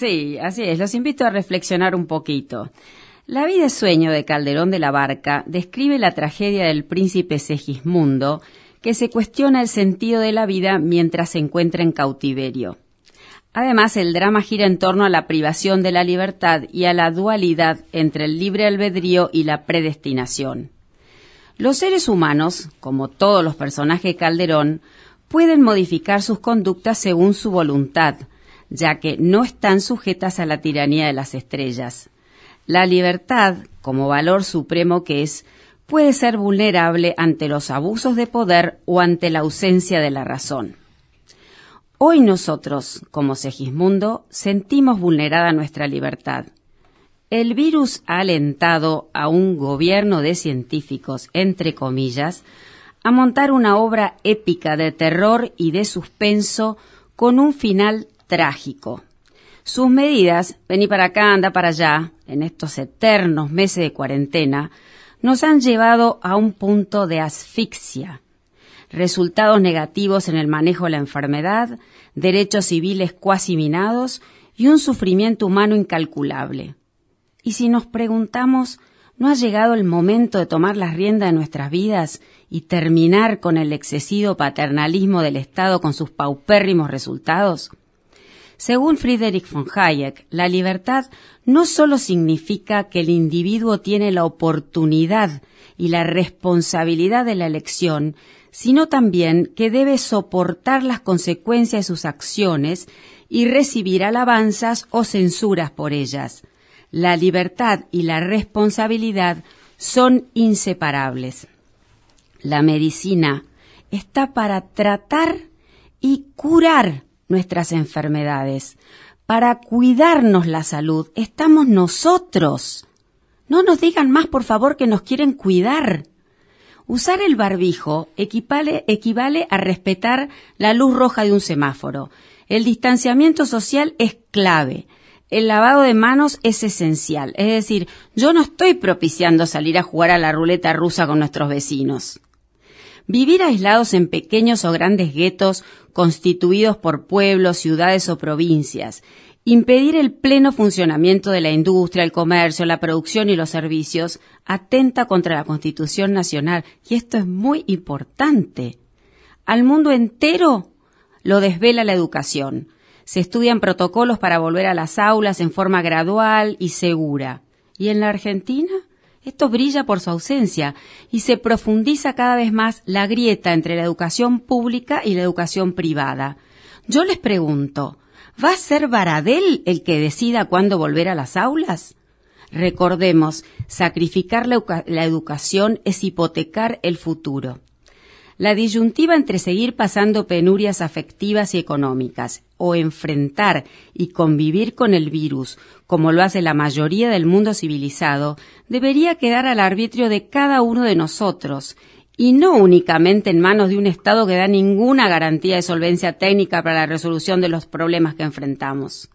Sí, así es. Los invito a reflexionar un poquito. La vida sueño de Calderón de la Barca describe la tragedia del príncipe Segismundo, que se cuestiona el sentido de la vida mientras se encuentra en cautiverio. Además, el drama gira en torno a la privación de la libertad y a la dualidad entre el libre albedrío y la predestinación. Los seres humanos, como todos los personajes de Calderón, pueden modificar sus conductas según su voluntad, ya que no están sujetas a la tiranía de las estrellas. La libertad, como valor supremo que es, puede ser vulnerable ante los abusos de poder o ante la ausencia de la razón. Hoy nosotros, como Segismundo, sentimos vulnerada nuestra libertad. El virus ha alentado a un gobierno de científicos, entre comillas, a montar una obra épica de terror y de suspenso con un final trágico. Sus medidas, vení para acá, anda para allá, en estos eternos meses de cuarentena, nos han llevado a un punto de asfixia, resultados negativos en el manejo de la enfermedad, derechos civiles cuasi minados y un sufrimiento humano incalculable. Y si nos preguntamos, ¿no ha llegado el momento de tomar las riendas de nuestras vidas y terminar con el excesivo paternalismo del Estado con sus paupérrimos resultados? Según Friedrich von Hayek, la libertad no solo significa que el individuo tiene la oportunidad y la responsabilidad de la elección, sino también que debe soportar las consecuencias de sus acciones y recibir alabanzas o censuras por ellas. La libertad y la responsabilidad son inseparables. La medicina está para tratar y curar nuestras enfermedades. Para cuidarnos la salud estamos nosotros. No nos digan más, por favor, que nos quieren cuidar. Usar el barbijo equivale, equivale a respetar la luz roja de un semáforo. El distanciamiento social es clave. El lavado de manos es esencial. Es decir, yo no estoy propiciando salir a jugar a la ruleta rusa con nuestros vecinos. Vivir aislados en pequeños o grandes guetos constituidos por pueblos, ciudades o provincias, impedir el pleno funcionamiento de la industria, el comercio, la producción y los servicios, atenta contra la Constitución Nacional. Y esto es muy importante. Al mundo entero lo desvela la educación. Se estudian protocolos para volver a las aulas en forma gradual y segura. ¿Y en la Argentina? Esto brilla por su ausencia y se profundiza cada vez más la grieta entre la educación pública y la educación privada. Yo les pregunto, ¿va a ser Baradel el que decida cuándo volver a las aulas? Recordemos, sacrificar la, la educación es hipotecar el futuro. La disyuntiva entre seguir pasando penurias afectivas y económicas o enfrentar y convivir con el virus, como lo hace la mayoría del mundo civilizado, debería quedar al arbitrio de cada uno de nosotros, y no únicamente en manos de un Estado que da ninguna garantía de solvencia técnica para la resolución de los problemas que enfrentamos.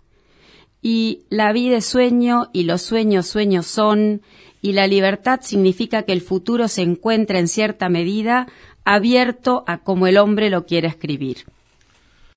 Y la vida es sueño y los sueños sueños son, y la libertad significa que el futuro se encuentra en cierta medida abierto a como el hombre lo quiera escribir.